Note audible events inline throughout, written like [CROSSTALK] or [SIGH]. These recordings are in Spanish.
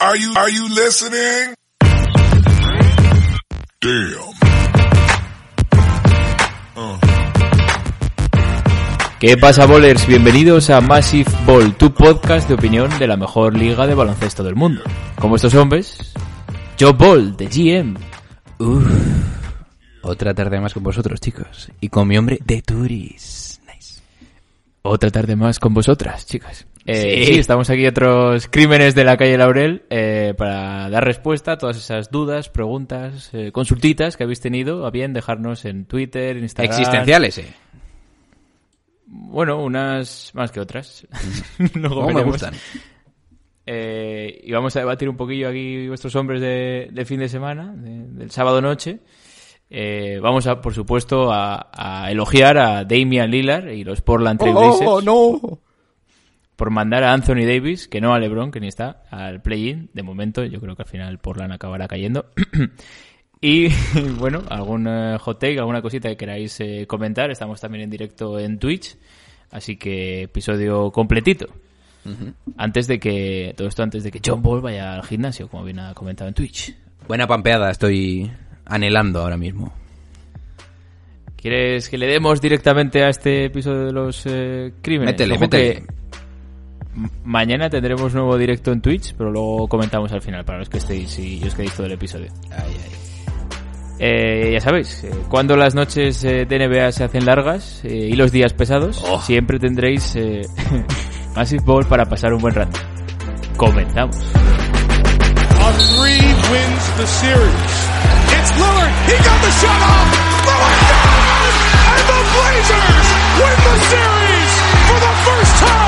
Are you are you listening? Damn. ¿Qué pasa, bowlers? Bienvenidos a Massive Ball, tu podcast de opinión de la mejor liga de baloncesto del mundo. Como estos hombres, Joe Ball, de GM. Uf, otra tarde más con vosotros, chicos. Y con mi hombre de Turis. Nice. Otra tarde más con vosotras, chicas. Eh, sí. estamos aquí otros crímenes de la calle Laurel eh, para dar respuesta a todas esas dudas, preguntas, eh, consultitas que habéis tenido a bien dejarnos en Twitter, Instagram. Existenciales, eh. Bueno, unas más que otras. [LAUGHS] Luego me veremos. gustan. Eh, y vamos a debatir un poquillo aquí vuestros hombres de, de fin de semana, de- del sábado noche. Eh, vamos a, por supuesto, a, a elogiar a Damian Lillard y los Portland Trail Blazers Oh, no! Por mandar a Anthony Davis, que no a LeBron, que ni está, al play-in. De momento, yo creo que al final Portland acabará cayendo. [CLEARS THROAT] y [LAUGHS] bueno, algún eh, hot take, alguna cosita que queráis eh, comentar. Estamos también en directo en Twitch, así que episodio completito. Antes de que, todo esto antes de que John Ball vaya al gimnasio, como bien ha comentado en Twitch. Buena pampeada estoy anhelando ahora mismo. ¿Quieres que le demos directamente a este episodio de los eh, crímenes? Métele, métele. que mañana tendremos nuevo directo en Twitch, pero luego comentamos al final para los que estéis y os quedéis todo el episodio. Ay, ay. Eh, ya sabéis, eh, cuando las noches eh, de NBA se hacen largas eh, y los días pesados, Oh. siempre tendréis eh, [LAUGHS] Massive Ball para pasar un buen rato. The Blazers win the series for the first time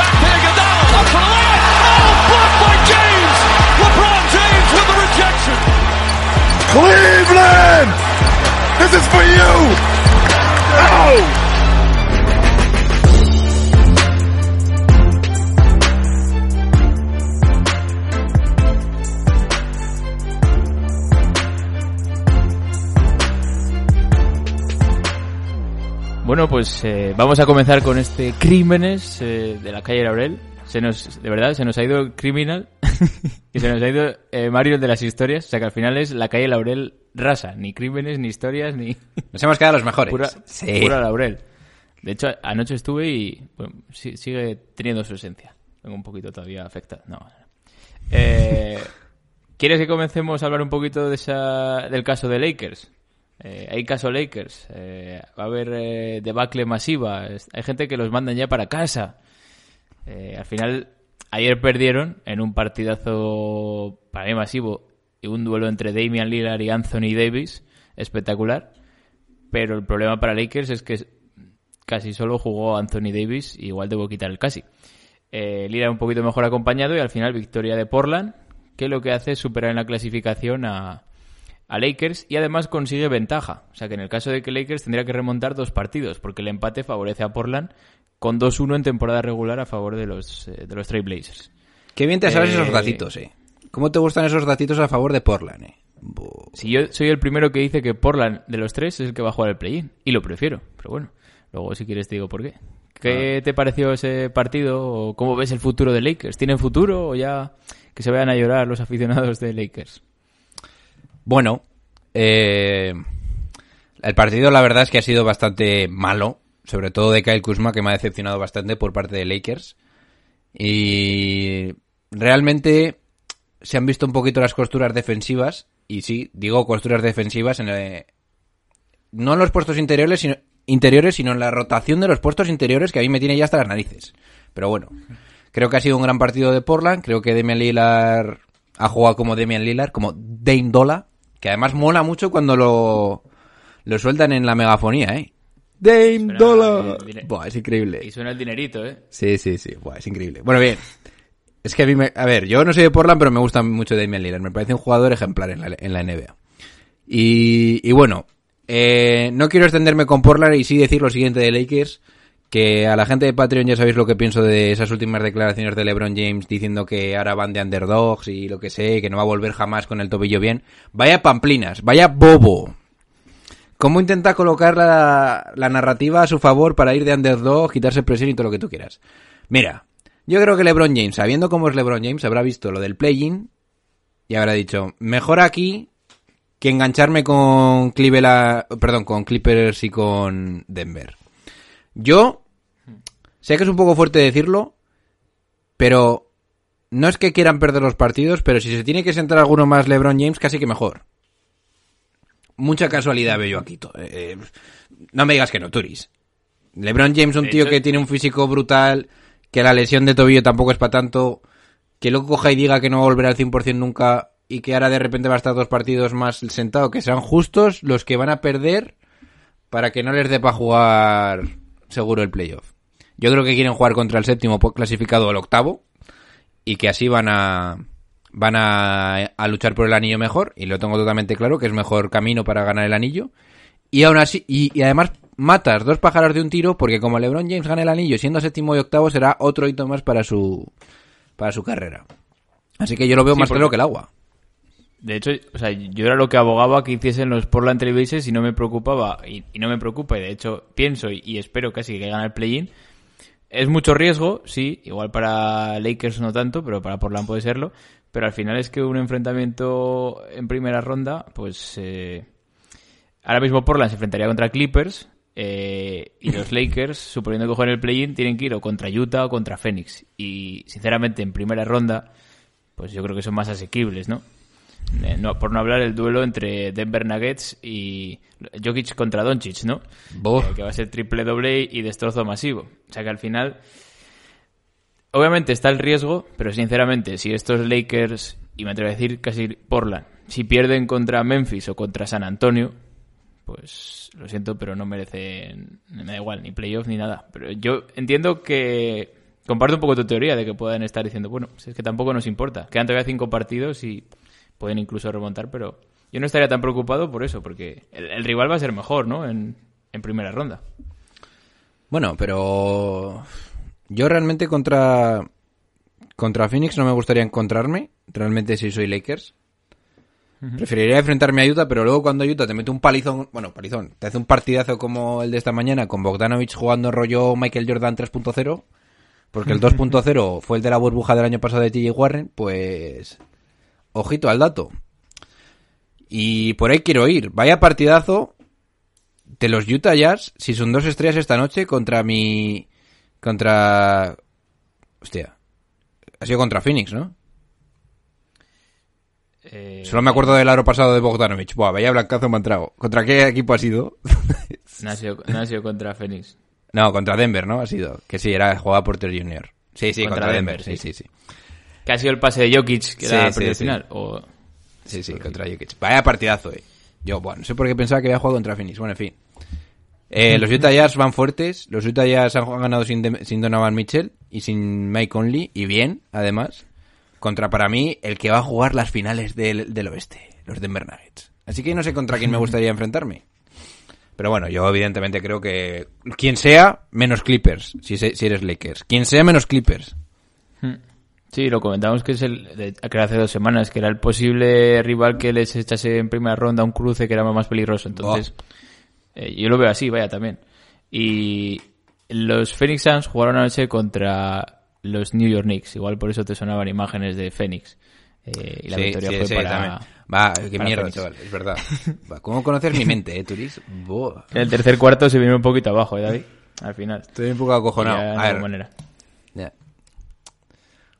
Back to Iguodala, up for the layup. Oh, blocked by James. LeBron James with the rejection. Cleveland! This is for you! Oh! Bueno, pues eh, vamos a comenzar con este Crímenes eh, de la calle Laurel. Se nos, de verdad, se nos ha ido criminal [LAUGHS] y se nos ha ido eh, Mario de las historias. O sea que al final es la calle Laurel rasa. Ni crímenes, ni historias, ni [LAUGHS] Nos hemos quedado los mejores. pura, sí. pura Laurel. De hecho, anoche estuve y bueno, sí- sigue teniendo su esencia. Tengo un poquito todavía afectado. No. Eh, [LAUGHS] ¿Quieres que comencemos a hablar un poquito de esa, del caso de Lakers? Eh, hay caso Lakers. Eh, va a haber eh, debacle masiva. Hay gente que los mandan ya para casa. Eh, al final, ayer perdieron en un partidazo para mí masivo y un duelo entre Damian Lillard y Anthony Davis espectacular. Pero el problema para Lakers es que casi solo jugó Anthony Davis, igual debo quitar el casi. Lillard un poquito mejor acompañado y al final victoria de Portland, que lo que hace es superar en la clasificación a, a Lakers y además consigue ventaja. O sea que en el caso de que Lakers tendría que remontar dos partidos, porque el empate favorece a Portland con 2-1 en temporada regular a favor de los, eh, de los Trail Blazers. Qué bien te sabes Eh, esos datitos, eh. ¿Cómo te gustan esos datitos a favor de Portland, eh? Si yo soy el primero que dice que Portland de los tres es el que va a jugar el play-in, y lo prefiero, pero bueno, luego si quieres te digo por qué. ¿Qué te pareció ese partido o cómo ves el futuro de Lakers? ¿Tienen futuro o ya que se vayan a llorar los aficionados de Lakers? Bueno, eh, el partido la verdad es que ha sido bastante malo. Sobre todo de Kyle Kuzma, que me ha decepcionado bastante por parte de Lakers. Y realmente se han visto un poquito las costuras defensivas. Y sí, digo costuras defensivas en el- no en los puestos interiores sino, interiores, sino en la rotación de los puestos interiores que a mí me tiene ya hasta las narices. Pero bueno, creo que ha sido un gran partido de Portland. Creo que Damian Lillard ha jugado como Damian Lillard, como Dame Dola, que además mola mucho cuando lo, lo sueltan en la megafonía, ¿eh? Dame Suena Dola. el dine- Buah, es increíble. Y suena el dinerito, ¿eh? Sí, sí, sí. Buah, es increíble. Bueno, bien. Es que a mí me... A ver, yo no soy de Portland, pero me gusta mucho Damian Lillard. Me parece un jugador ejemplar en la, en la NBA. Y, y bueno, eh, no quiero extenderme con Portland y sí decir lo siguiente de Lakers. Que a la gente de Patreon ya sabéis lo que pienso de esas últimas declaraciones de LeBron James diciendo que ahora van de underdogs y lo que sé, que no va a volver jamás con el tobillo bien. Vaya pamplinas, vaya bobo. ¿Cómo intenta colocar la, narrativa a su favor para ir de underdog, quitarse presión y todo lo que tú quieras? Mira, yo creo que LeBron James, sabiendo cómo es LeBron James, habrá visto lo del play-in y habrá dicho, mejor aquí que engancharme con Cleveland, perdón, con Clippers y con Denver. Yo sé que es un poco fuerte decirlo, pero no es que quieran perder los partidos, pero si se tiene que sentar alguno más LeBron James, casi que mejor. Mucha casualidad veo yo aquí. to- eh, no me digas que no, Turis. LeBron James, un tío que tiene un físico brutal, que la lesión de tobillo tampoco es para tanto, que luego coja y diga que no va a volver al 100% nunca y que ahora de repente va a estar dos partidos más sentado, que sean justos los que van a perder para que no les dé para jugar seguro el playoff. Yo creo que quieren jugar contra el séptimo clasificado o el octavo y que así van a van a, a luchar por el anillo mejor y lo tengo totalmente claro que es mejor camino para ganar el anillo. Y aún así y, y además matas dos pájaros de un tiro porque como LeBron James gana el anillo siendo séptimo y octavo será otro hito más para su para su carrera. Así que yo lo veo Sí, más claro que el agua De hecho, o sea, yo era lo que abogaba que hiciesen los Portland Trailblazers y no me preocupaba, y, y no me preocupa, y de hecho pienso y, y espero casi que gane el play-in. Es mucho riesgo, sí, igual para Lakers no tanto, pero para Portland puede serlo. Pero al final es que un enfrentamiento en primera ronda, pues eh, ahora mismo Portland se enfrentaría contra Clippers eh, y los [LAUGHS] Lakers, suponiendo que jueguen el play-in, tienen que ir o contra Utah o contra Phoenix. Y sinceramente en primera ronda, pues yo creo que son más asequibles, ¿no? Eh, no, por no hablar el duelo entre Denver Nuggets y Jokic contra Doncic, ¿no? Eh, que va a ser triple doble y destrozo masivo. O sea que al final, obviamente está el riesgo, pero sinceramente, si estos Lakers, y me atrevo a decir casi Portland, si pierden contra Memphis o contra San Antonio, pues lo siento, pero no merecen, me da igual, ni playoff ni nada. Pero yo entiendo que comparto un poco tu teoría de que puedan estar diciendo, bueno, si es que tampoco nos importa. Quedan todavía cinco partidos y pueden incluso remontar, pero yo no estaría tan preocupado por eso, porque el, el rival va a ser mejor, ¿no? En, en primera ronda. Bueno, pero yo realmente contra contra Phoenix no me gustaría encontrarme, realmente si soy Lakers. Preferiría enfrentarme a Utah, pero luego cuando Utah te mete un palizón, bueno, palizón, te hace un partidazo como el de esta mañana con Bogdanovich jugando rollo Michael Jordan 3.0, porque el [LAUGHS] 2.0 fue el de la burbuja del año pasado de TJ Warren, pues ojito al dato. Y por ahí quiero ir. Vaya partidazo de los Utah Jazz, si son dos estrellas esta noche, contra mi. Contra. Hostia. Ha sido contra Phoenix, ¿no? Eh, Solo me acuerdo del aro pasado de Bogdanovich. Buah, vaya blancazo me entrado. ¿Contra qué equipo ha sido? No ha sido, no ha sido contra Phoenix. no, contra Denver, ¿no? Ha sido. Que sí, era jugada por Terry Jr. Sí, sí, contra, Contra Denver. Denver, Sí, sí, sí. Que ha sido el pase de Jokic, que Sí, era sí, final. O... Sí, sí, contra Jokic. Vaya partidazo, eh. Yo, bueno, no sé por qué pensaba que había jugado contra Phoenix. Bueno, en fin. Eh, los Utah Jazz van fuertes. Los Utah Jazz han ganado sin, sin Donovan Mitchell y sin Mike Conley. Y bien, además. Contra, para mí, el que va a jugar las finales del, del oeste. Los Denver Nuggets. Así que no sé contra quién me gustaría enfrentarme. Pero bueno, yo evidentemente creo que... Quien sea, menos Clippers. Si, se- si eres Lakers. Quien sea, menos Clippers. Sí, lo comentamos que es el que hace dos semanas, que era el posible rival que les echase en primera ronda un cruce que era más peligroso. Entonces, eh, yo lo veo así, vaya, también. Y los Phoenix Suns jugaron anoche contra los New York Knicks. Igual por eso te sonaban imágenes de Phoenix. Eh, y la Sí, victoria sí, fue sí, para... también. Va, qué para mierda, Phoenix. chaval. Es verdad. [LAUGHS] Va, ¿Cómo conoces mi mente, eh, Turis? En el tercer cuarto se vino un poquito abajo, ¿eh, David? al final. Estoy un poco acojonado. A ver, alguna manera.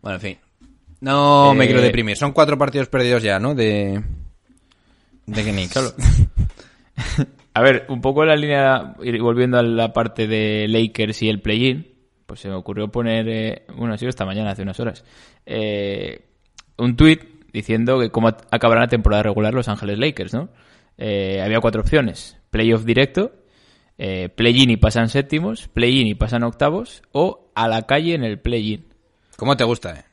Bueno, en fin. No me Eh, quiero deprimir. Son cuatro partidos perdidos ya, ¿no? De... De Knicks. [LAUGHS] Solo. A ver, un poco la línea, volviendo a la parte de Lakers y el play-in, pues se me ocurrió poner, eh, bueno, ha sido esta mañana, hace unas horas, eh, un tweet diciendo que cómo acabará la temporada regular Los Ángeles Lakers, ¿no? Eh, había cuatro opciones, playoff directo, eh, play-in y pasan séptimos, play-in y pasan octavos, o a la calle en el play-in. ¿Cómo te gusta, eh?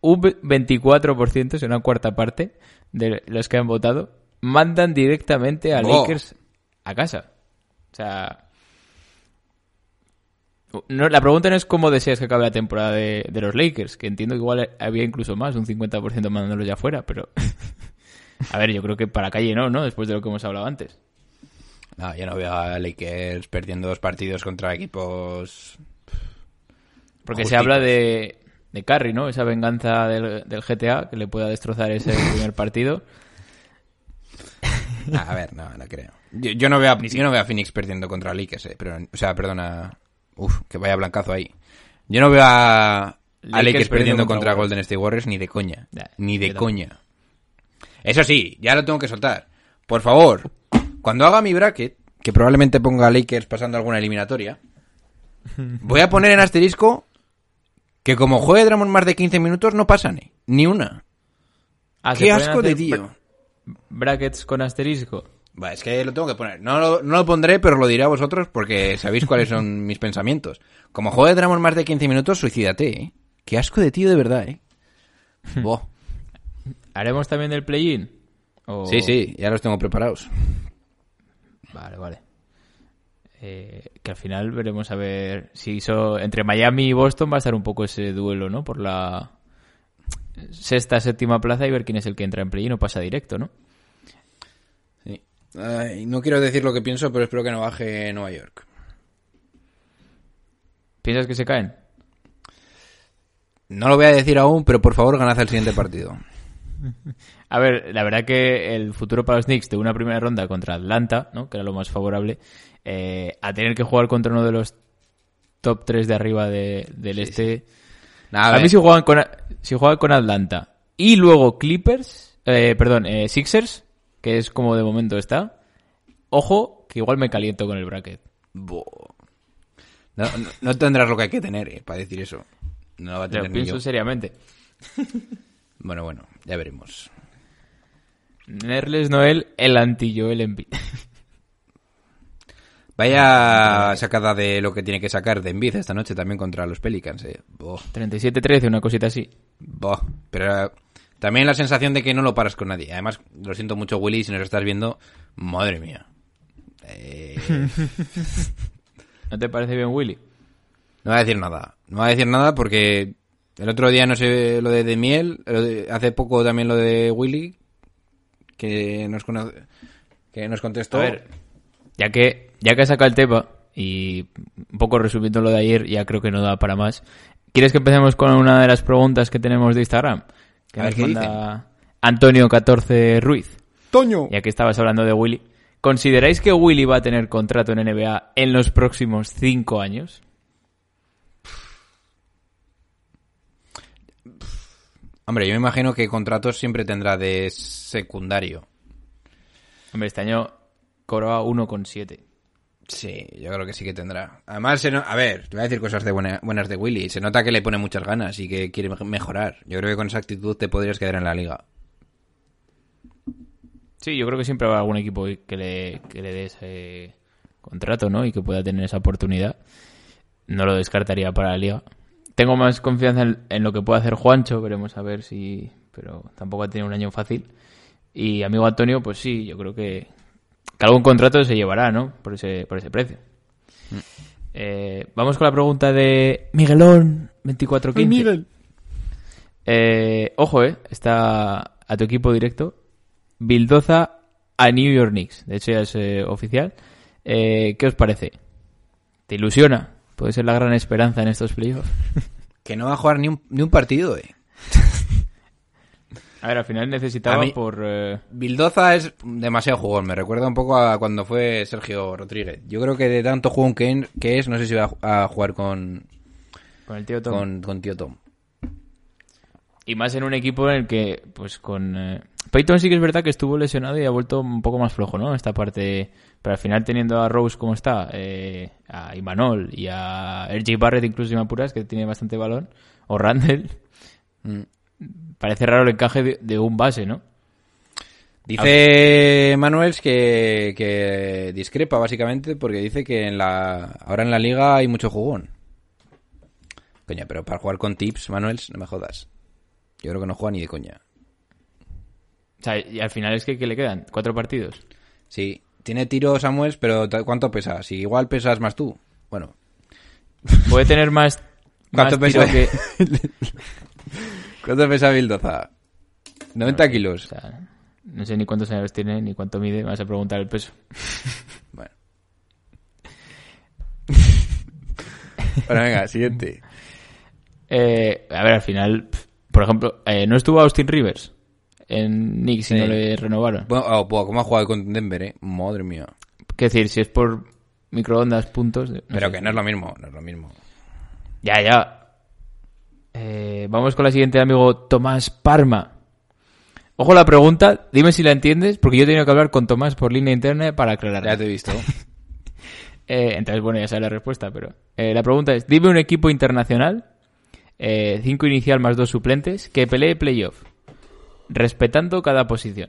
Un 24%, es una cuarta parte de los que han votado, mandan directamente a Oh. Lakers a casa. O sea. No, la pregunta no es cómo deseas que acabe la temporada de, de los Lakers, que entiendo que igual había incluso más, un 50% mandándolos ya fuera, pero. [LAUGHS] a ver, yo creo que para calle no, ¿no? Después de lo que hemos hablado antes. No, yo no veo a Lakers perdiendo dos partidos contra equipos... Porque se habla de, de Curry, ¿no? Esa venganza del, del GTA que le pueda destrozar ese [LAUGHS] primer partido. Ah, a ver, no, no creo. Yo, yo no veo a, yo no veo a Phoenix perdiendo contra Lakers, eh, pero, o sea, perdona... Uf, que vaya blancazo ahí. Yo no veo a, a Lakers Lakers, perdiendo contra, contra Golden State Warriors ni de coña. Ni de coña. Eso sí, ya lo tengo que soltar. Por favor, cuando haga mi bracket, que probablemente ponga a Lakers pasando alguna eliminatoria, [LAUGHS] voy a poner en asterisco que como juegue Drummond más de 15 minutos no pasan, eh, ni una. Ah, ¿se Qué asco de tío. bra- Brackets con asterisco. Va, es que lo tengo que poner. No lo, no lo pondré, pero lo diré a vosotros porque sabéis cuáles son [LAUGHS] mis pensamientos. Como juegue Drummond más de 15 minutos, suicídate, ¿eh? Qué asco de tío de verdad, ¿eh? [LAUGHS] ¿Haremos también el play-in? O- Sí, sí, ya los tengo preparados. Vale, vale. Eh, que al final veremos a ver si hizo entre Miami y Boston va a estar un poco ese duelo, ¿no? Por la sexta, séptima plaza y ver quién es el que entra en play-in o pasa directo, ¿no? Sí. Ay, no quiero decir lo que pienso, pero espero que no baje Nueva York. ¿Piensas que se caen? No lo voy a decir aún, pero por favor ganad el siguiente partido. [LAUGHS] A ver, la verdad que el futuro para los Knicks de una primera ronda contra Atlanta, ¿no? que era lo más favorable, eh, a tener que jugar contra uno de los top 3 de arriba de- del este. Nada, A, mí si juegan, con, si juegan con Atlanta y luego Clippers, eh, perdón, eh, Sixers, que es como de momento está, ojo que igual me caliento con el bracket. No, no- no tendrás lo que hay que tener eh, para decir eso. No lo va a Lo tener ni pienso yo. seriamente. Bueno, bueno, ya veremos. Nerles Noel, el anti-Joel Embiid. [LAUGHS] Vaya sacada de lo que tiene que sacar de Embiid esta noche también contra los Pelicans, eh. Buah. 37-13, una cosita así. Buah, pero eh, también la sensación de que no lo paras con nadie. Además, lo siento mucho, Willy, si nos estás viendo. Madre mía. Eh, [LAUGHS] ¿No te parece bien, Willy? no voy a decir nada. No voy a decir nada porque el otro día, no sé, lo de, de Miel, hace poco también lo de Willy, que nos, que nos contestó. A ver, ya que, ya que has sacado el tema, y un poco resumiendo lo de ayer, ya creo que no da para más. ¿Quieres que empecemos con una de las preguntas que tenemos de Instagram? Que A ver, nos ¿qué manda Antonio14 Ruiz. Toño. Ya que estabas hablando de Willy. ¿Consideráis que Willy va a tener contrato en NBA en los próximos cinco años? Hombre, yo me imagino que contratos siempre tendrá de secundario. Hombre, este año cobraba 1,7. Sí, yo creo que sí que tendrá. Además, se no- a ver, te voy a decir cosas de buena- buenas de Willy. Se nota que le pone muchas ganas y que quiere mej- mejorar. Yo creo que con esa actitud te podrías quedar en la liga. Sí, yo creo que siempre habrá algún equipo que le, que le dé ese contrato, ¿no? Y que pueda tener esa oportunidad. No lo descartaría para la liga. Tengo más confianza en, en lo que puede hacer Juancho, veremos a ver si... Pero tampoco ha tenido un año fácil. Y amigo Antonio, pues sí, yo creo que, que algún contrato se llevará, ¿no? Por ese, por ese precio. Eh, vamos con la pregunta de Miguelón 2415. Eh, ojo, eh, está a tu equipo directo. Bildoza a New York Knicks. De hecho, ya es eh, oficial. Eh, ¿Qué os parece? ¿Te ilusiona? Puede ser la gran esperanza en estos playoffs. [LAUGHS] Que no va a jugar ni un, ni un partido, eh. A ver, al final necesitaba mí- por... eh, Bildoza es demasiado jugón, me recuerda un poco a cuando fue Sergio Rodríguez. Yo creo que de tanto jugón que, que es, no sé si va a jugar con, con el tío Tom. con, con tío Tom. Y más en un equipo en el que, pues con... eh, Peyton sí que es verdad que estuvo lesionado y ha vuelto un poco más flojo, ¿no? Esta parte... Pero al final teniendo a Rose como está, eh, a Imanol y a RJ Barrett incluso si me apuras, que tiene bastante balón, o Randall, Mm. Parece raro el encaje de, de un base, ¿no? Dice Manuels que, que discrepa básicamente porque dice que en la ahora en la liga hay mucho jugón. Coña, pero para jugar con tips, Manuels, no me jodas. Yo creo que no juega ni de coña. O sea, y al final es que, ¿qué le quedan? ¿Cuatro partidos? Sí, tiene tiro Samuels, pero ¿cuánto pesa? Si igual pesas más tú. Bueno, Puede tener más... [LAUGHS] ¿Cuánto más pesa? que... [LAUGHS] ¿cuánto pesa Bildoza? 90 kilos. O sea, no sé ni cuántos años tiene, ni cuánto mide. Me vas a preguntar el peso. [LAUGHS] Bueno. bueno, venga, siguiente. Eh, a ver, al final, por ejemplo, eh, ¿no estuvo Austin Rivers en Knicks si Sí. no le renovaron? Bueno, oh, ¿cómo ha jugado con Denver, eh? Madre mía. ¿Qué decir? Si es por microondas, puntos... no Pero sé. que no es lo mismo, no es lo mismo. Ya, ya. Eh, vamos con la siguiente, amigo Tomás Parma. Ojo la pregunta, dime si la entiendes, porque yo he tenido que hablar con Tomás por línea interna para aclararla. Ya te he visto. [LAUGHS] Eh, entonces, bueno, ya sabes la respuesta, pero... eh, la pregunta es, dime un equipo internacional, eh, cinco inicial más dos suplentes, que pelee playoff, respetando cada posición.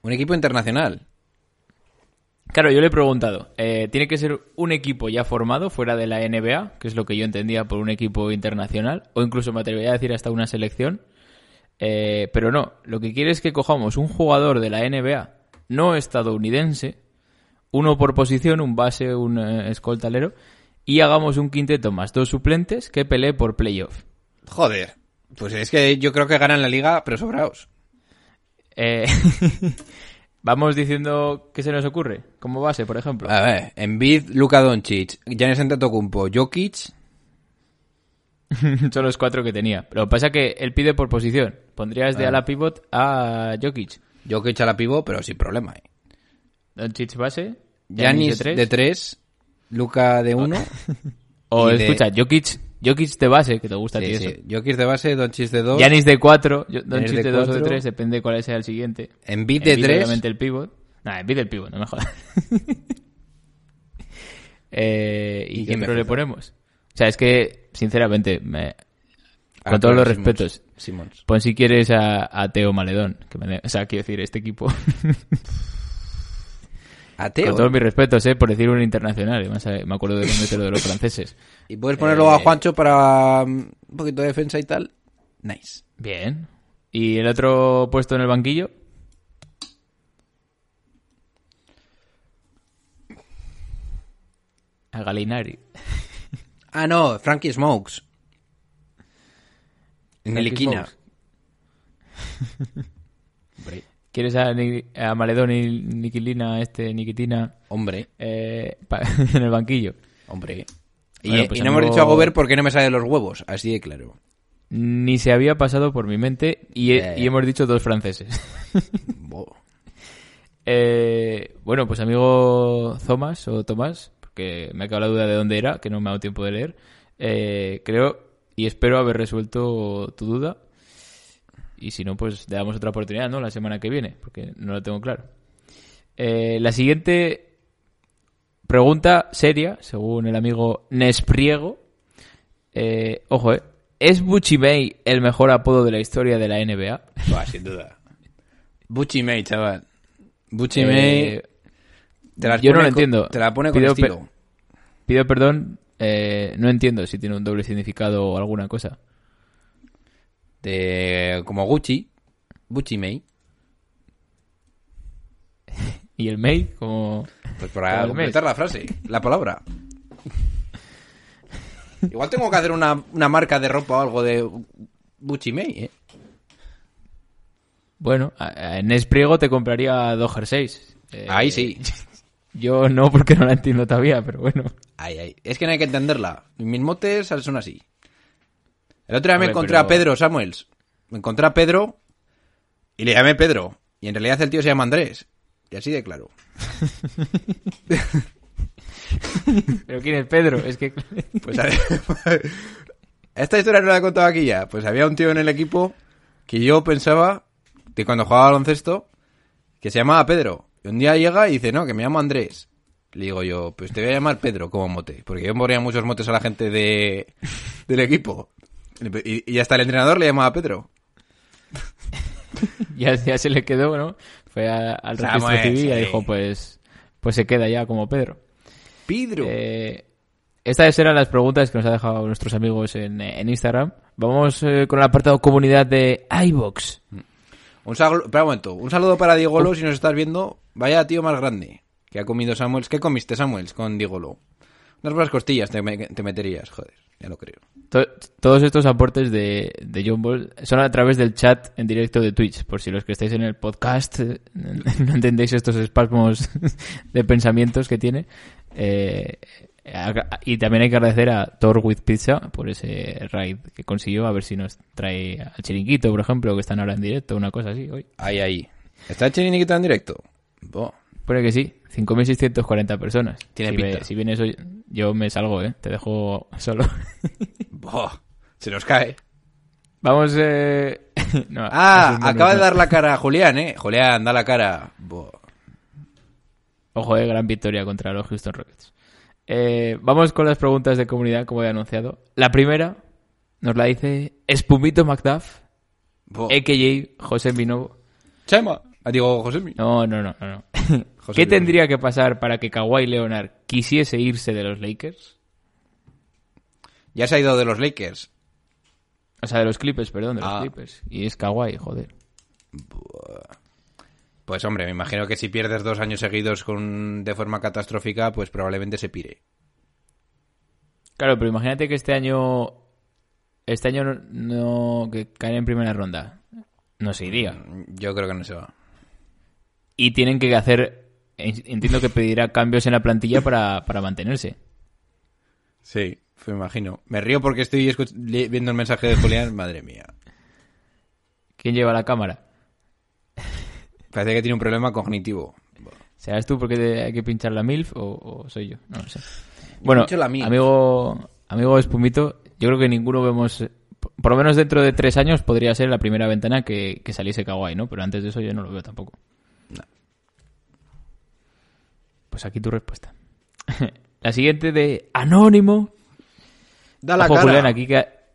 Un equipo internacional. Claro, yo le he preguntado, eh, ¿tiene que ser un equipo ya formado fuera de la NBA, que es lo que yo entendía por un equipo internacional, o incluso me atrevería a decir hasta una selección? Eh, pero no, lo que quiere es que cojamos un jugador de la NBA no estadounidense, uno por posición, un base, un eh, escoltalero, y hagamos un quinteto más dos suplentes que pelee por playoff. Joder. Pues es que yo creo que ganan la liga, pero sobraos. Eh, [LAUGHS] Vamos diciendo qué se nos ocurre, como base, por ejemplo. A ver, Embiid, Luka Doncic, Giannis Antetokounmpo, Jokic. [LAUGHS] Son los cuatro que tenía. Pero pasa que él pide por posición. Pondrías de Ah. ala pivot a Jokic. Jokic a la pivot, pero sin problema. eh. Doncic base. Giannis tres. de 3, Luka de 1. [LAUGHS] O escucha, Jokic, Jokic de base, que te gusta a ti Sí, eso. sí. Jokic de base, Doncic de 2. Giannis de 4, Doncic de de 2 o de cuatro. 3, depende de cuál sea el siguiente. Embiid de Embiid, 3. obviamente el pivot. Nah, Embiid el pivot, no me jodas. [LAUGHS] eh, ¿Y, ¿Y qué otro le ponemos? O sea, es que, sinceramente, me- Ah, con todos claro, los Simmons. respetos, Simmons. pon si quieres a, a Teo Maledón. Que me, o sea, quiero decir, este equipo, [LAUGHS] Ateo. con todos mis respetos, eh, por decir un internacional. Además, eh, me acuerdo de lo de los franceses. [LAUGHS] Y puedes ponerlo a Eh, Juancho para mm, un poquito de defensa y tal. Nice. Bien. ¿Y el otro puesto en el banquillo? A Galinari. [LAUGHS] Ah, no, Frankie Smokes. En el. Smokes. [LAUGHS] ¿Quieres a, a Maledón y Niquilina, este, Niquitina, Hombre, eh, [LAUGHS] en el banquillo? hombre. Y, Bueno, pues, y no hemos dicho a Gobert porque no me sale de los huevos, así de claro. Ni se había pasado por mi mente y, Eh. y hemos dicho dos franceses. [LAUGHS] Eh, bueno, pues amigo Thomas o Tomás, porque me ha quedado la duda de dónde era, que no me ha dado tiempo de leer. Eh, creo y espero haber resuelto tu duda. Y si no, pues le damos otra oportunidad, ¿no? La semana que viene, porque no lo tengo claro. Eh, la siguiente pregunta seria, según el amigo Nespriego. Eh, ojo, ¿eh? ¿Es Buchimei el mejor apodo de la historia de la NBA? Sin duda. Bucci May, chaval. Bucci Eh, May. te las yo no lo entiendo. Te la pone con Pido estilo. Pido perdón, eh, no entiendo si tiene un doble significado o alguna cosa. De, como Gucci. Bucci May. [LAUGHS] Y el May, como... Pues para completar la frase, la palabra. Igual tengo que hacer una, una marca de ropa o algo de Bucci May, ¿eh? Bueno, en Espriego te compraría dos jerseys. Eh, Ahí sí. [LAUGHS] Yo no, porque no la entiendo todavía, pero bueno. Ay, ay. Es que no hay que entenderla. Mis motes son así. El otro día me Hombre, encontré pero- a Pedro Samuels. me encontré a Pedro y le llamé Pedro. Y en realidad el tío se llama Andrés. Y así de claro. [LAUGHS] ¿Pero quién es Pedro? Es que... Pues a ver, [LAUGHS] esta historia no la he contado aquí ya. Pues había un tío en el equipo que yo pensaba que cuando jugaba al baloncesto que se llamaba Pedro. Y un día llega y dice, no, que me llamo Andrés. Le digo yo, pues te voy a llamar Pedro como mote. Porque yo ponía muchos motes a la gente de, del equipo. Y, y hasta el entrenador le llamaba Pedro. [LAUGHS] ya, ya se le quedó, ¿no? Fue a- al registro Samuel, civil y dijo, pues, pues se queda ya como Pedro. Pedro. Eh, estas eran las preguntas que nos ha dejado nuestros amigos en, en Instagram. Vamos eh, con el apartado comunidad de iVox. Un saludo, un momento. Un saludo para si nos estás viendo. Vaya tío más grande que ha comido Samuels. ¿Qué comiste, Samuels, con Diego Lo? Unas buenas costillas te, me- te meterías, joder. Ya lo creo. To- todos estos aportes de, de John Ball son a través del chat en directo de Twitch. Por si los que estáis en el podcast eh, [LAUGHS] no entendéis estos espasmos [LAUGHS] de pensamientos que tiene. Eh, y también hay que agradecer a Thor with Pizza por ese raid que consiguió. A ver si nos trae al chiringuito, por ejemplo, que están ahora en directo, una cosa así hoy. Ahí, ahí. ¿Está el chiriniquito en directo? Pone que sí, 5.640 personas. Tiene si, pinta. ve- si vienes hoy, yo me salgo, ¿eh? Te dejo solo. [LAUGHS] Buah. Se nos cae. Vamos, eh... [LAUGHS] no, Ah, acaba de dar la cara a Julián, ¿eh? Julián, da la cara. Buah. Ojo, eh, gran victoria contra los Houston Rockets. Eh, vamos con las preguntas de comunidad, como he anunciado. La primera nos la dice Espumito McDuff, Buah. a.k.a. José Minovo. Chema. Ah, digo, Josemi. No, no, no, no. no. José ¿Qué tendría que pasar para que Kawhi Leonard quisiese irse de los Lakers? Ya se ha ido de los Lakers. O sea, de los Clippers, perdón, de los Ah. Clippers. Y es Kawhi, joder. Pues hombre, me imagino que si pierdes dos años seguidos con de forma catastrófica, pues probablemente se pire. Claro, pero imagínate que este año. Este año no. no- que caen en primera ronda. No se iría. Yo creo que no se va. Y tienen que hacer. Entiendo que pedirá cambios en la plantilla para, para mantenerse. Sí, me imagino. Me río porque estoy viendo el mensaje de Julián. Madre mía. ¿Quién lleva la cámara? Parece que tiene un problema cognitivo. ¿Serás tú porque hay que pinchar la MILF o, o soy yo? No lo sé. Bueno, la amigo, amigo Espumito, yo creo que ninguno vemos... Por lo menos dentro de tres años podría ser la primera ventana que, que saliese Kawhi, ¿no? Pero antes de eso yo no lo veo tampoco. Pues aquí tu respuesta. [LAUGHS] la siguiente de Anónimo. Da la Ojo, cara. Julián, aquí,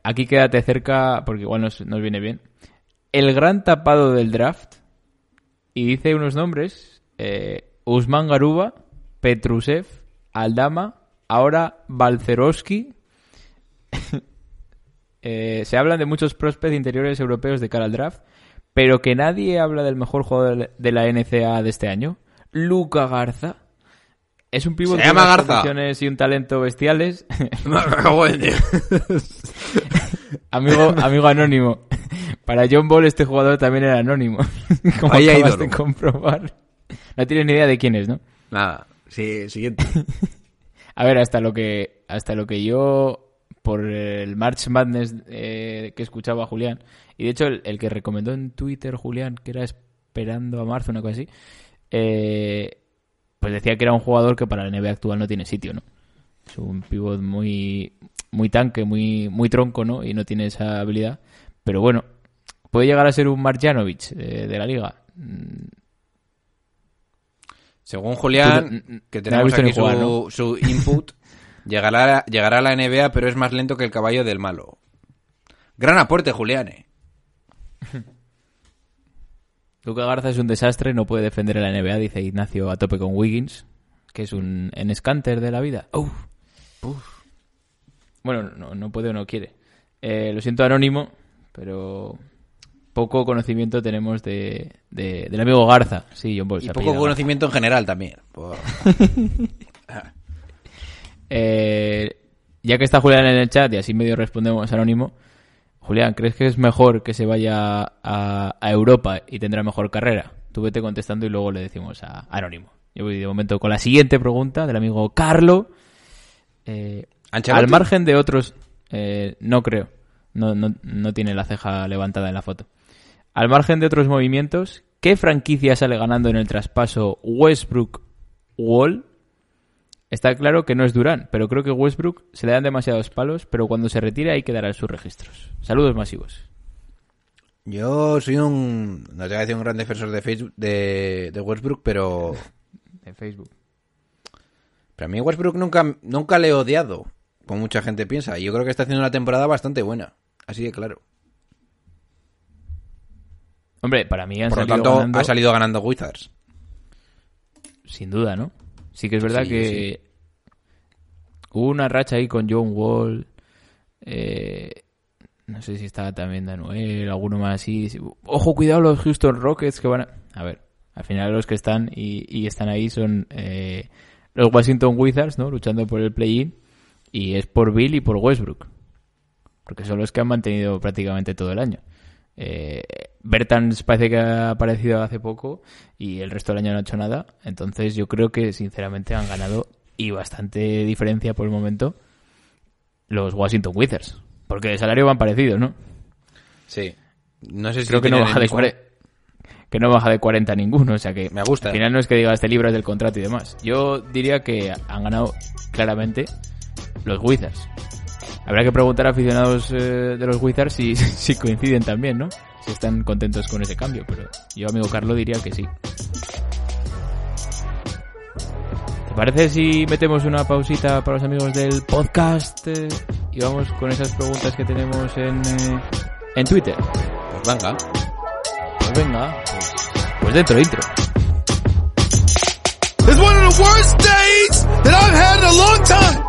aquí quédate cerca porque igual nos, nos viene bien. El gran tapado del draft. Y dice unos nombres. Eh, Usman Garuba, Petrusev, Aldama, ahora Balcerowski. [LAUGHS] Eh, se hablan de muchos prospects interiores europeos de cara al draft, pero que nadie habla del mejor jugador de la NCAA de este año. Luca Garza. Es un pívot con unas condiciones y un talento bestiales. [LAUGHS] [LAUGHS] Amigo, amigo anónimo. Para John Ball este jugador también era anónimo. [LAUGHS] Como acabas de comprobar. No tienes ni idea de quién es, ¿no? Nada. Sí, siguiente. A ver, hasta lo que, hasta lo que yo, por el March Madness eh, que escuchaba a Julián, y de hecho el, el que recomendó en Twitter Julián, que era esperando a marzo, una cosa así, eh, pues decía que era un jugador que para la NBA actual no tiene sitio, ¿no? Es un pivot muy, muy tanque, muy, muy tronco, ¿no? Y no tiene esa habilidad. Pero bueno, puede llegar a ser un Marjanovic eh, de la liga. Mm, Según Julián, no- que tenemos aquí jugar, su, ¿no? su input, [LAUGHS] llegará, llegará a la NBA, pero es más lento que el caballo del malo. Gran aporte, Julián. eh. [LAUGHS] Luca Garza es un desastre, no puede defender a la NBA, dice Ignacio a tope con Wiggins, que es un en escanter de la vida. Uf. Uf. Bueno, no, no puede o no quiere. Eh, lo siento anónimo, pero poco conocimiento tenemos de, de- del amigo Garza. Sí, John Ball. Y poco Garza. conocimiento en general también. [LAUGHS] Eh, ya que está Julián en el chat y así medio respondemos anónimo, Julián, ¿crees que es mejor que se vaya a, a Europa y tendrá mejor carrera? Tú vete contestando y luego le decimos a Anónimo. Yo voy de momento con la siguiente pregunta del amigo Carlo. Eh, al margen de otros, eh, no creo. No, no, no tiene la ceja levantada en la foto. Al margen de otros movimientos, ¿qué franquicia sale ganando en el traspaso Westbrook-Wall? Está claro que no es Durán, pero creo que Westbrook se le dan demasiados palos, pero cuando se retire hay que dar sus registros. Saludos masivos. Yo soy un. No te voy a decir un gran defensor de Facebook de, de Westbrook, pero. [LAUGHS] En Facebook. Pero a mí Westbrook nunca, nunca le he odiado, como mucha gente piensa. Y yo creo que está haciendo una temporada bastante buena. Así de claro. Hombre, para mí han Por lo salido tanto, ganando- ha salido ganando Wizards. Sin duda, ¿no? Sí que es verdad Sí, que hubo una racha ahí con John Wall. eh, no sé si estaba también Daniel, alguno más así. Ojo, cuidado los Houston Rockets que van a... A ver, al final los que están y, y están ahí son eh, los Washington Wizards, ¿no? Luchando por el play-in. Y es por Bill y por Westbrook. Porque son los que han mantenido prácticamente todo el año. Eh, Bertans parece que ha aparecido hace poco y el resto del año no ha hecho nada. Entonces yo creo que sinceramente han ganado y bastante diferencia por el momento los Washington Wizards. Porque de salario van parecidos, ¿no? Sí. No sé si Creo que no, baja de mismo- 40, que no baja de 40 ninguno. O sea que Me gusta. al final no es que diga este libro es del contrato y demás. Yo diría que han ganado claramente los Wizards. Habrá que preguntar a aficionados eh, de los Wizards si, [LAUGHS] si coinciden también, ¿no? Si están contentos con ese cambio, pero yo, amigo Carlos, diría que sí. ¿Te parece si metemos una pausita para los amigos del podcast eh, y vamos con esas preguntas que tenemos en, eh, en Twitter? Pues venga. Pues venga, pues, pues dentro intro. It's one of the worst days that I've had in a long time.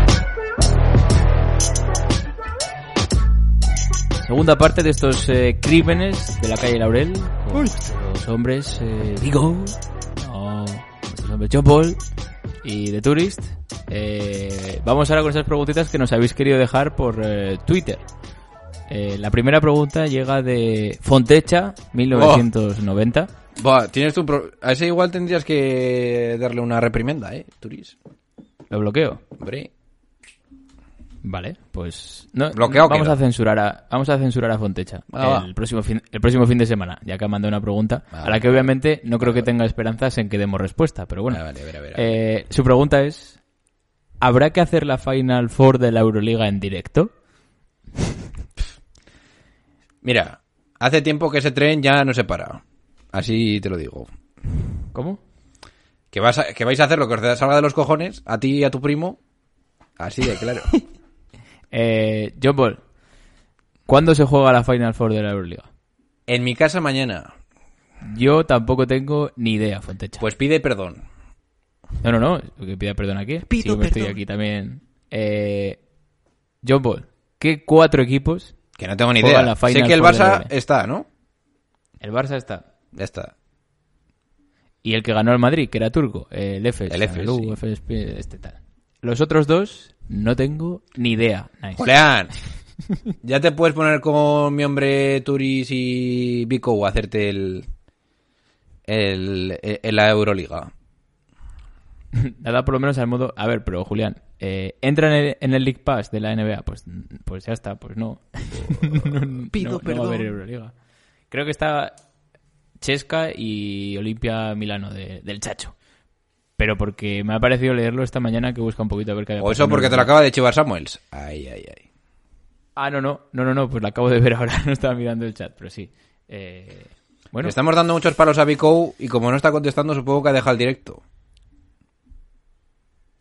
Segunda parte de estos eh, crímenes de la calle Laurel. Con los hombres eh, Vigo, o nuestros hombres John Paul y The Tourist. Eh, vamos ahora con esas preguntitas que nos habéis querido dejar por eh, Twitter. Eh, la primera pregunta llega de Fontecha, 1990. Buah, tienes tu pro- A ese igual tendrías que darle una reprimenda, ¿eh? Turis. Lo bloqueo. Hombre. Vale, pues no, Bloqueado vamos queda. a censurar a vamos a censurar a Fontecha Ah, el próximo fin el próximo fin de semana, ya que ha mandado una pregunta Ah, a la que obviamente no creo que tenga esperanzas en que demos respuesta, pero bueno. Ah, vale, a ver, a ver, a ver. Eh, su pregunta es ¿Habrá que hacer la Final Four de la Euroliga en directo? [LAUGHS] Mira, hace tiempo que ese tren ya no se para. Así te lo digo. ¿Cómo? Que, vas a- que vais a hacer lo que os salga de los cojones, a ti y a tu primo. Así de claro. [LAUGHS] Eh, John Ball, ¿cuándo se juega la Final Four de la Euroliga? en mi casa mañana. Yo tampoco tengo ni idea, Fontecha. Pues pide perdón. No, no, no, que pida perdón aquí. Pido Sí, que estoy perdón. aquí también. Eh, John Ball, ¿qué cuatro equipos? Que no tengo ni idea. la Final sé que el Four Barça está, ¿no? El Barça está. Ya está. Y el que ganó el Madrid, que era turco, el Efes. El Efes, Anadolu, sí. Efes, este tal. Los otros dos, no tengo ni idea. Nice. Julián, [LAUGHS] ya te puedes poner con mi hombre Turis y Vico a hacerte el, el, el- la Euroliga. [LAUGHS] Nada, por lo menos al modo. A ver, pero Julián, eh, ¿entra en el, en el League Pass de la NBA? Pues, pues ya está, pues [LAUGHS] no. no, Pido no- no va a perdón. haber Euroliga. Creo que está Chesca y Olimpia Milano de- del Chacho. Pero porque me ha parecido leerlo esta mañana que busca un poquito a ver qué había O eso porque te lo acaba de chivar Samuels. Ay, ay, ay. Ah, no, no, no, no, no, pues lo acabo de ver ahora, [LAUGHS] no estaba mirando el chat, pero sí. Eh, bueno, Le estamos dando muchos palos a Vico y como no está contestando, supongo que ha dejado el directo.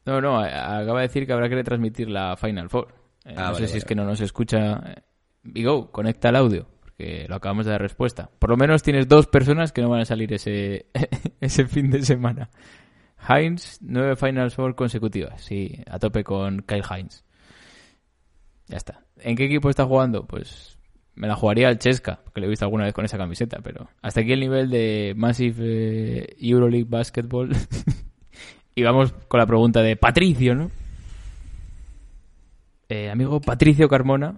no, no, acaba de decir que habrá que retransmitir la Final Four. Eh, Ah, no vale, sé si vale, es que no nos escucha. eh, Vigo, conecta el audio, porque lo acabamos de dar respuesta. Por lo menos tienes dos personas que no van a salir ese, [LAUGHS] ese fin de semana. Heinz, nueve Final Four consecutivas, sí, a tope con Kyle Heinz. Ya está. ¿En qué equipo está jugando? Pues me la jugaría al Chesca, porque lo he visto alguna vez con esa camiseta, pero hasta aquí el nivel de Massive eh, Euroleague Basketball. [LAUGHS] y vamos con la pregunta de Patricio, ¿no? Eh, amigo Patricio Carmona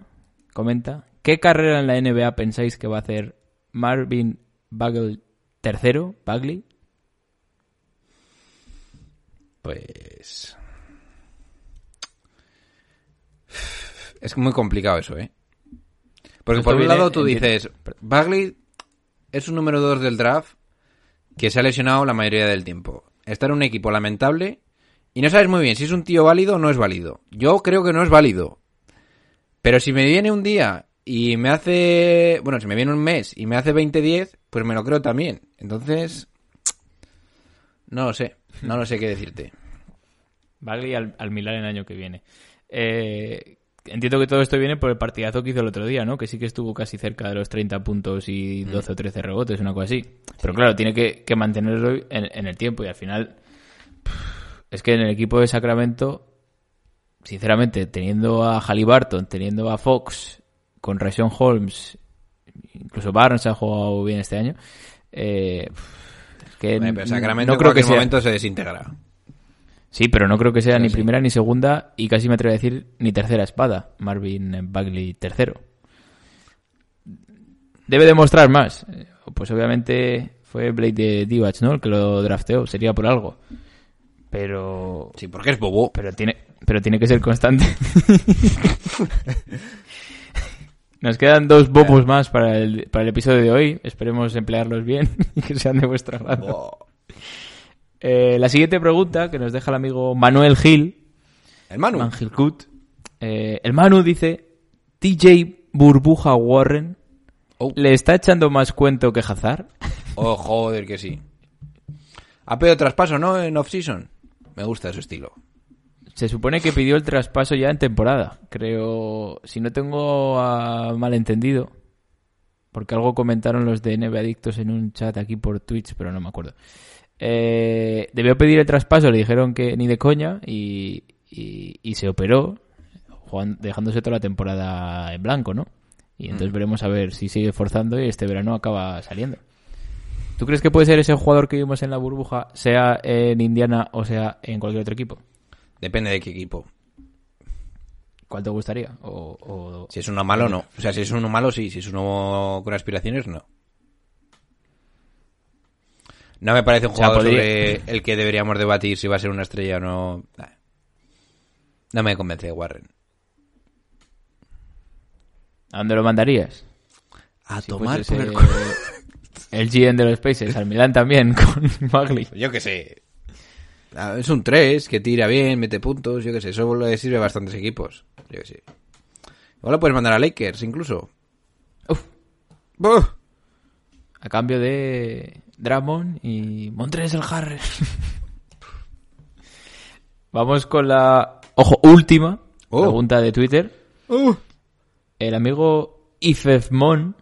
comenta, ¿qué carrera en la NBA pensáis que va a hacer Marvin Bagley tercero, Bagley? Pues. Es muy complicado eso, ¿eh? Porque Esto por un lado tú dices, Bagley es un número 2 del draft que se ha lesionado la mayoría del tiempo. Está en un equipo lamentable y no sabes muy bien si es un tío válido o no es válido. Yo creo que no es válido. Pero si me viene un día y me hace... Bueno, si me viene un mes y me hace 20-10, pues me lo creo también. Entonces... No lo sé. No lo sé qué decirte. Bagley al, al Milan el año que viene. Eh, entiendo que todo esto viene por el partidazo que hizo el otro día, ¿no? Que sí que estuvo casi cerca de los 30 puntos y 12 o 13 rebotes, una cosa así. Pero claro, tiene que, que mantenerlo en, en el tiempo y al final... Es que en el equipo de Sacramento, sinceramente, teniendo a Halliburton, teniendo a Fox, con Rayson Holmes, incluso Barnes ha jugado bien este año, eh, que pero Sacramento no creo que en cualquier sea... momento se desintegra. Sí, pero no creo que sea Sí, ni sí. primera ni segunda y casi me atrevo a decir ni tercera espada. Marvin Bagley tercero. Debe demostrar más. Pues obviamente fue Blade de Divac, ¿no? El que lo drafteó. Sería por algo. Pero... Sí, porque es bobo. Pero tiene, pero tiene que ser constante. [LAUGHS] Nos quedan dos bobos más para el, para el episodio de hoy. Esperemos emplearlos bien [LAUGHS] y que sean de vuestro agrado. Eh, la siguiente pregunta que nos deja el amigo Manuel Gil, El Manu. Mangil Kut. Eh, el Manu dice, TJ Burbuja Warren Oh. le está echando más cuento que Hazard. [LAUGHS] Oh, joder, que sí. Ha pedido traspaso, ¿no? En off-season. Me gusta su estilo. Se supone que pidió el traspaso ya en temporada. Creo, si no tengo ah, malentendido, porque algo comentaron los de NB Adictos en un chat aquí por Twitch, pero no me acuerdo. Eh, debió pedir el traspaso, le dijeron que ni de coña y, y- y se operó, dejándose toda la temporada en blanco, ¿no? Y entonces veremos a ver si sigue forzando y este verano acaba saliendo. ¿Tú crees que puede ser ese jugador que vimos en la burbuja, sea en Indiana o sea en cualquier otro equipo? Depende de qué equipo. ¿Cuál te gustaría? O, o- Si es uno malo, no. O sea, si es uno malo, sí. Si es uno con aspiraciones, no. No me parece un O sea, jugador podría- sobre el que deberíamos debatir si va a ser una estrella o no. No me convence de Warren. ¿A dónde lo mandarías? A Si tomar por el [LAUGHS] el GM de los Pacers, al Milan también, [LAUGHS] con Bagley. Yo qué sé. Es un 3 que tira bien, mete puntos, yo qué sé. Eso le sirve a bastantes equipos. Yo qué sé. Igual lo puedes mandar a Lakers, incluso. Uf. Buh. A cambio de Dramon y Montres el Harris. [LAUGHS] Vamos con la, ojo, última Oh. pregunta de Twitter. Uh. El amigo Ifefmon,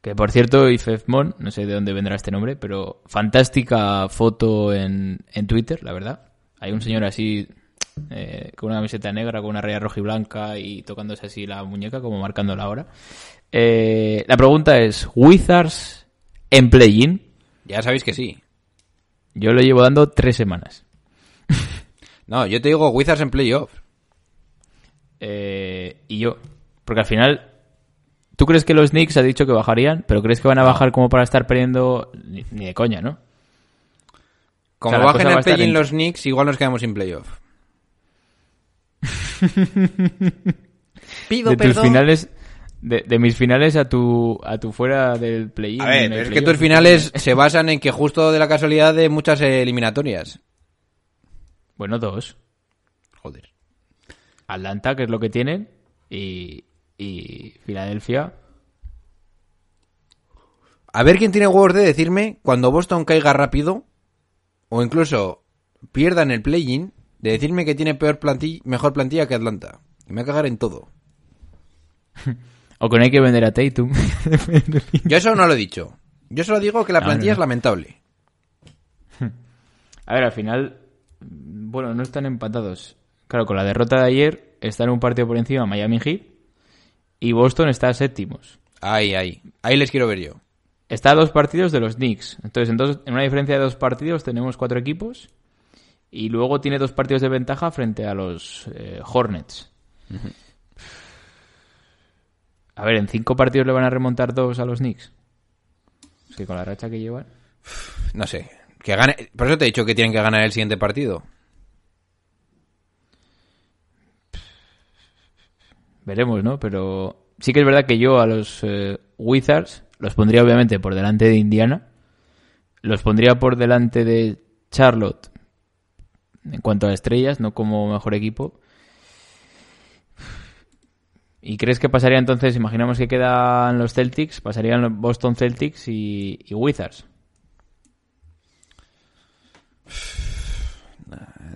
que por cierto, Ifefmon, no sé de dónde vendrá este nombre, pero fantástica foto en, en Twitter, la verdad. Hay un señor así, eh, con una camiseta negra, con una raya roja y blanca y tocándose así la muñeca, como marcando la hora. Eh, la pregunta es, ¿Wizards en play-in? Ya sabéis que sí. Yo lo llevo dando tres semanas. No, yo te digo Wizards en playoff. Eh, y yo, porque al final, ¿tú crees que los Knicks ha dicho que bajarían? Pero crees que van a bajar como para estar perdiendo ni, ni de coña, ¿no? Como O sea, bajen el play-in en- los Knicks, igual nos quedamos sin playoff. [LAUGHS] Pido de tus finales, de, de mis finales a tu a tu fuera del play-in. A ver, pero es que tus finales [LAUGHS] se basan en que justo de la casualidad de muchas eliminatorias. Bueno, dos. Joder. Atlanta, que es lo que tienen, y, y Filadelfia. A ver quién tiene huevos de decirme cuando Boston caiga rápido o incluso pierda en el play-in de decirme que tiene peor plantilla, mejor plantilla que Atlanta. Y me va a cagar en todo. [LAUGHS] O no hay que vender a Tatum. [LAUGHS] Yo eso no lo he dicho. Yo solo digo que la No, plantilla no, es lamentable. [LAUGHS] A ver, al final, bueno, no están empatados. Claro, con la derrota de ayer, están un partido por encima Miami Heat y Boston está séptimos. Ahí, ahí. Ahí les quiero ver yo. Está a dos partidos de los Knicks. Entonces, en, una diferencia de dos partidos tenemos cuatro equipos. Y luego tiene dos partidos de ventaja frente a los eh, Hornets. A ver, en cinco partidos le van a remontar dos a los Knicks. Es que con la racha que llevan. No sé. Que gane... Por eso te he dicho que tienen que ganar el siguiente partido. Veremos, ¿no? Pero sí que es verdad que yo a los eh, Wizards los pondría obviamente por delante de Indiana. Los pondría por delante de Charlotte en cuanto a estrellas, no como mejor equipo. ¿Y crees que pasaría entonces? Imaginamos que quedan los Celtics, pasarían los Boston Celtics y, y Wizards.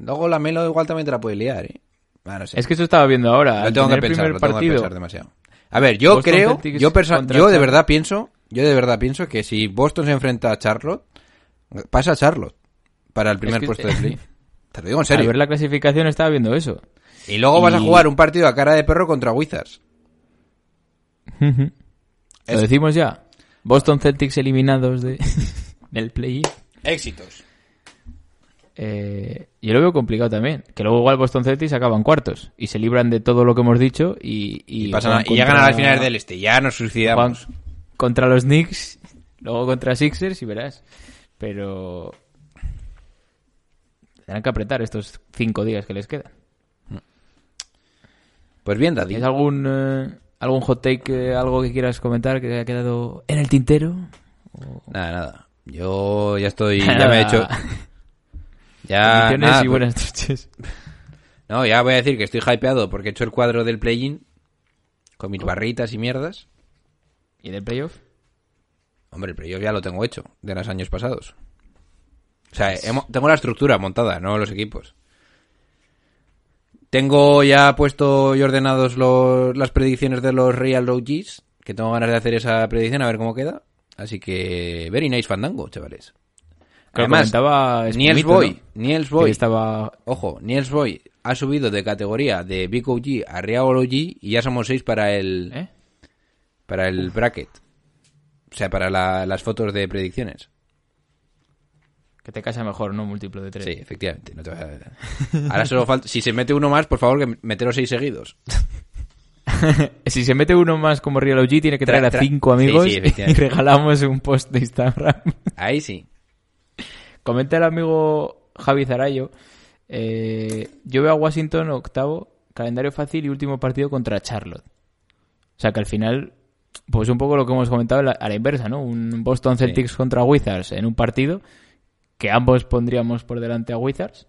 Luego la Melo igual también te la puede liar, ¿eh? Ah, no sé. Es que eso estaba viendo ahora. Lo tengo que pensar, lo tengo que pensar demasiado. A ver, yo Boston creo, Celtics yo, yo de verdad pienso, yo de verdad pienso que si Boston se enfrenta a Charlotte, pasa a Charlotte para el primer que- puesto de play. [LAUGHS] Te lo digo en serio. ver la clasificación estaba viendo eso. Y luego vas a y- jugar un partido a cara de perro contra Wizards. [LAUGHS] Lo Es- decimos ya. Boston Celtics eliminados de, [LAUGHS] del play Éxitos. Eh, yo lo veo complicado también. Que luego igual Boston Celtics acaban cuartos y se libran de todo lo que hemos dicho y, y, Y, pasan a- juegan y llegan a contra- las finales del este. Ya nos suicidamos. contra los Knicks, luego contra Sixers y verás. Pero tendrán que apretar estos cinco días que les quedan. Pues bien, Daddy. ¿Tienes algún, eh, algún hot take, eh, algo que quieras comentar que haya quedado en el tintero? Nada, nada. Yo ya estoy, [LAUGHS] ya me he hecho... [LAUGHS] Ya, nada, y pues- buenas noches. [LAUGHS] No, ya voy a decir que estoy hypeado porque he hecho el cuadro del play-in con mis barritas y mierdas. ¿Y del playoff? Hombre, el playoff ya lo tengo hecho de los años pasados. O sea, tengo la estructura montada, no los equipos. Tengo ya puesto y ordenados los- las predicciones de los Real OGs, que tengo ganas de hacer esa predicción a ver cómo queda. Así que, very nice fandango, chavales. Además, comentaba Niels Boy, ¿no? Niels Boy, estaba ojo, Niels Boy ha subido de categoría de Big OG a Real OG y ya somos seis para el, ¿Eh? para el bracket. O sea, para la- las fotos de predicciones. Que te casa mejor, ¿no? Múltiplo de tres. Sí, efectivamente. no te vas a- Ahora solo falta... Si se mete uno más, por favor, que meteros seis seguidos. [LAUGHS] Si se mete uno más como Real OG, tiene que traer Tra- a cinco amigos Sí, sí, y regalamos un post de Instagram. Ahí sí. Comenta el amigo Javi Zarayo. eh, yo veo a Washington octavo, calendario fácil y último partido contra Charlotte. O sea que al final, pues un poco lo que hemos comentado a la, la inversa, ¿no? Un Boston Celtics contra Wizards en un partido que ambos pondríamos por delante a Wizards.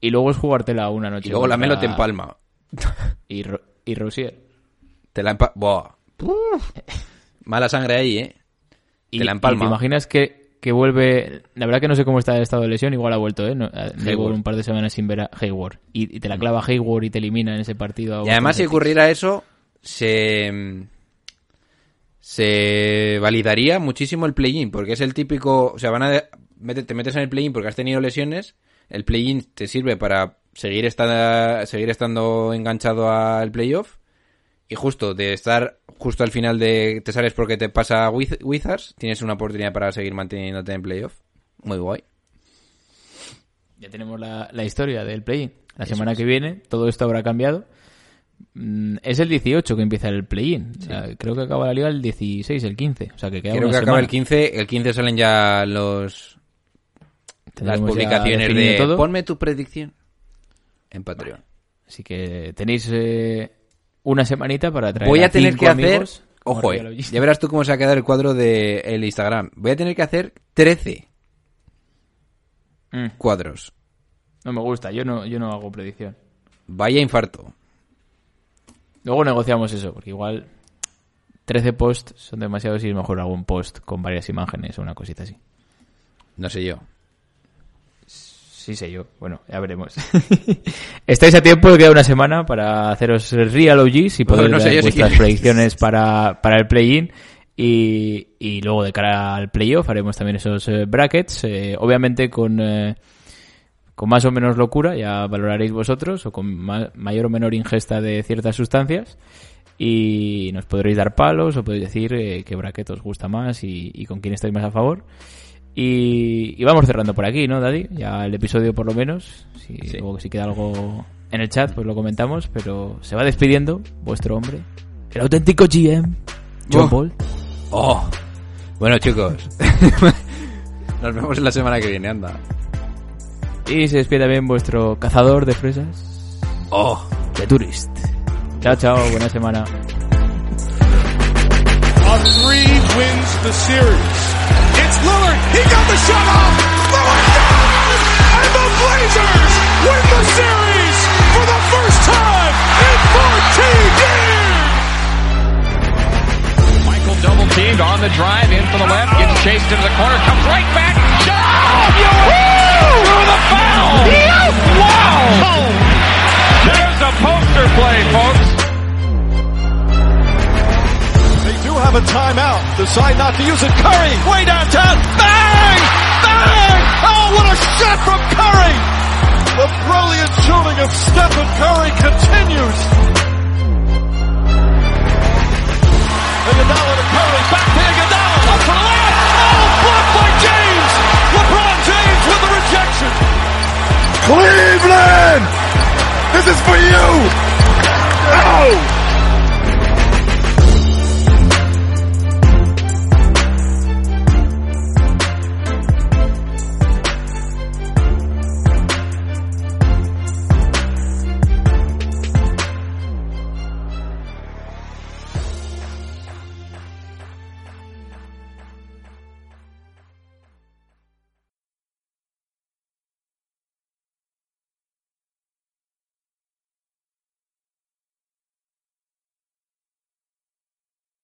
Y luego es jugártela una noche. Y luego la Melo te empalma. [LAUGHS] Y, Ro- y Rosier. Te la empa... Buah. [LAUGHS] Mala sangre ahí, ¿eh? Y, Te la y empalma. te imaginas que, que vuelve. La verdad que no sé cómo está el estado de lesión, igual ha vuelto, ¿eh? No, eh, Hayward. un par de semanas sin ver a Hayward. Y, y te la clava Hayward y te elimina en ese partido. Y además, si ocurriera eso, se... Se validaría muchísimo el play-in, porque es el típico... O sea, van a... Te metes en el play-in porque has tenido lesiones, el play-in te sirve para seguir, esta- seguir estando enganchado al playoff, y justo de estar justo al final de... Te sales porque te pasa Wiz- Wizards, tienes una oportunidad para seguir manteniéndote en playoff. Muy guay. Ya tenemos la, la historia del play-in. La semana que viene todo esto habrá cambiado. Mm, Es el 18 que empieza el play-in. O sea, creo que acaba la liga el 16, el 15. O sea, que queda Creo una que acaba semana. el 15, el 15 salen ya los... las publicaciones de todo. ponme tu predicción en Patreon. Así que tenéis eh, una semanita para traer Voy a tener cinco que hacer, ojo, eh, ya verás tú cómo se va a quedar el cuadro de el Instagram. Voy a tener que hacer 13 Mm, cuadros. no me gusta, yo no, yo no hago predicción. Vaya infarto. Luego negociamos eso, porque igual 13 posts son demasiados y es mejor algún post con varias imágenes o una cosita así. No sé yo. Sí sé yo, bueno, ya veremos. [LAUGHS] Estáis a tiempo, queda una semana para haceros real OGs y poder no sé dar yo si vuestras predicciones para, para el play-in. Y, y luego de cara al playoff haremos también esos eh, brackets, eh, obviamente con, eh, con más o menos locura, ya valoraréis vosotros, o con ma- mayor o menor ingesta de ciertas sustancias. Y nos podréis dar palos o podéis decir eh, qué bracket os gusta más y, y con quién estáis más a favor. Y, y vamos cerrando por aquí, ¿no, Daddy? Ya el episodio por lo menos. Si, Luego si queda algo en el chat, pues lo comentamos. Pero se va despidiendo vuestro hombre, el auténtico GM, John Oh. Paul. Oh. Bueno, chicos. [LAUGHS] Nos vemos la semana que viene, anda. Y se despide también vuestro cazador de fresas, Oh. The Tourist. Chao, chao, buena semana. A three wins the series. Lillard. He got the shot off. Lillard does! And the Blazers win the series for the first time in 14 years. Michael double teamed on the drive in for the left, gets chased into the corner, comes right back. Shot! Through the foul! Wow! There's a poster play, folks. Have a timeout. Decide not to use it. Curry, way downtown. Bang! Bang! Oh, what a shot from Curry! The brilliant shooting of Stephen Curry continues. Iguodala to Curry, back to Iguodala, up for the layup. Oh, blocked by James. LeBron James with the rejection. Cleveland, this is for you. Oh!